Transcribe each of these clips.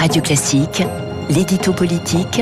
Radio Classique, l'édito politique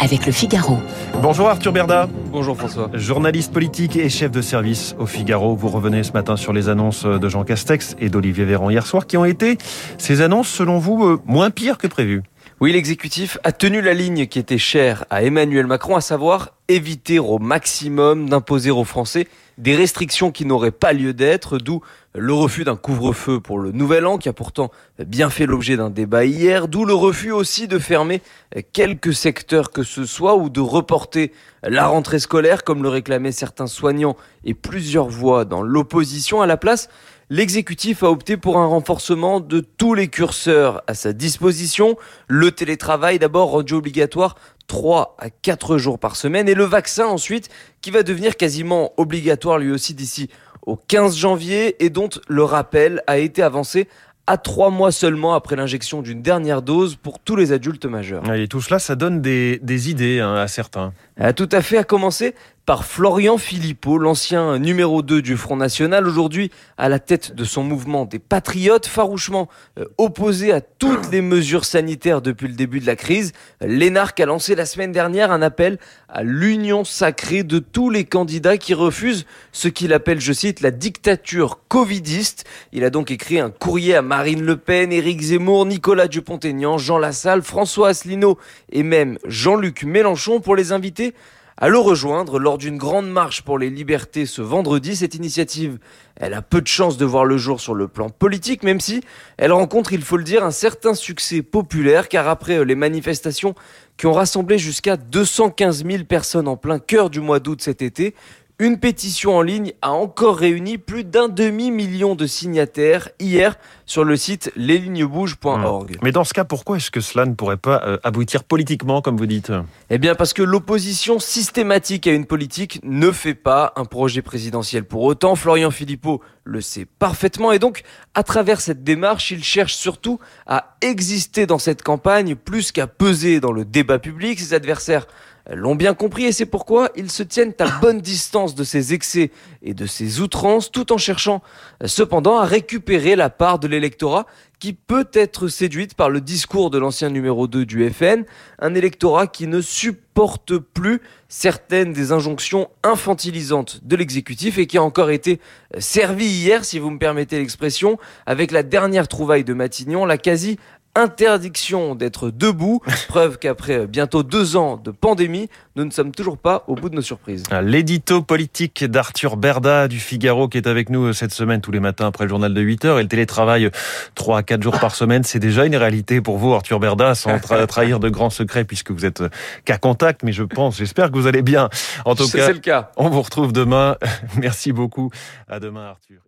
avec le Figaro. Bonjour Arthur Berda. Bonjour François. Journaliste politique et chef de service au Figaro. Vous revenez ce matin sur les annonces de Jean Castex et d'Olivier Véran hier soir qui ont été, ces annonces selon vous, euh, moins pires que prévu. Oui, l'exécutif a tenu la ligne qui était chère à Emmanuel Macron, à savoir éviter au maximum d'imposer aux Français des restrictions qui n'auraient pas lieu d'être, d'où le refus d'un couvre-feu pour le nouvel an, qui a pourtant bien fait l'objet d'un débat hier, d'où le refus aussi de fermer quelques secteurs que ce soit ou de reporter la rentrée scolaire, comme le réclamaient certains soignants et plusieurs voix dans l'opposition. À la place l'exécutif a opté pour un renforcement de tous les curseurs à sa disposition. Le télétravail d'abord rendu obligatoire 3 à 4 jours par semaine et le vaccin ensuite qui va devenir quasiment obligatoire lui aussi d'ici au 15 janvier et dont le rappel a été avancé à trois mois seulement après l'injection d'une dernière dose pour tous les adultes majeurs. Et tout cela, ça donne des, idées hein, à certains. tout à fait, à commencer par Florian Philippot, l'ancien numéro 2 du Front National, aujourd'hui à la tête de son mouvement des Patriotes, farouchement euh, opposé à toutes les mesures sanitaires depuis le début de la crise. Lénarque a lancé la semaine dernière un appel à l'union sacrée de tous les candidats qui refusent ce qu'il appelle, je cite, la dictature covidiste. Il a donc écrit un courrier à Marine Le Pen, Éric Zemmour, Nicolas Dupont-Aignan, Jean Lassalle, François Asselineau et même Jean-Luc Mélenchon pour les inviter à le rejoindre lors d'une grande marche pour les libertés ce vendredi. Cette initiative, elle a peu de chances de voir le jour sur le plan politique, même si elle rencontre, il faut le dire, un certain succès populaire, car après euh, les manifestations qui ont rassemblé jusqu'à 215 000 personnes en plein cœur du mois d'août cet été, une pétition en ligne a encore réuni plus d'un demi-million de signataires hier sur le site leslignesbouges.org. Mais dans ce cas, pourquoi est-ce que cela ne pourrait pas euh, aboutir politiquement, comme vous dites? Eh bien, parce que l'opposition systématique à une politique ne fait pas un projet présidentiel. Pour autant, Florian Philippot le sait parfaitement et donc, à travers cette démarche, il cherche surtout à exister dans cette campagne plus qu'à peser dans le débat public. Ses adversaires l'ont bien compris et c'est pourquoi ils se tiennent à bonne distance de ces excès et de ces outrances tout en cherchant cependant à récupérer la part de l'électorat qui peut être séduite par le discours de l'ancien numéro 2 du FN, un électorat qui ne supporte plus certaines des injonctions infantilisantes de l'exécutif et qui a encore été servi hier, si vous me permettez l'expression, avec la dernière trouvaille de Matignon, la quasi interdiction d'être debout, preuve qu'après bientôt deux ans de pandémie, nous ne sommes toujours pas au bout de nos surprises. Ah, l'édito politique d'Arthur Berda du Figaro qui est avec nous euh, cette semaine tous les matins après le journal de 8 heures et le télétravail 3 à 4 jours par semaine, c'est déjà une réalité pour vous Arthur Berda sans trahir de grands secrets puisque vous êtes qu'à euh, contact mais je pense, j'espère que vous allez bien. En tout cas, le cas. On vous retrouve demain. Merci beaucoup. À demain Arthur.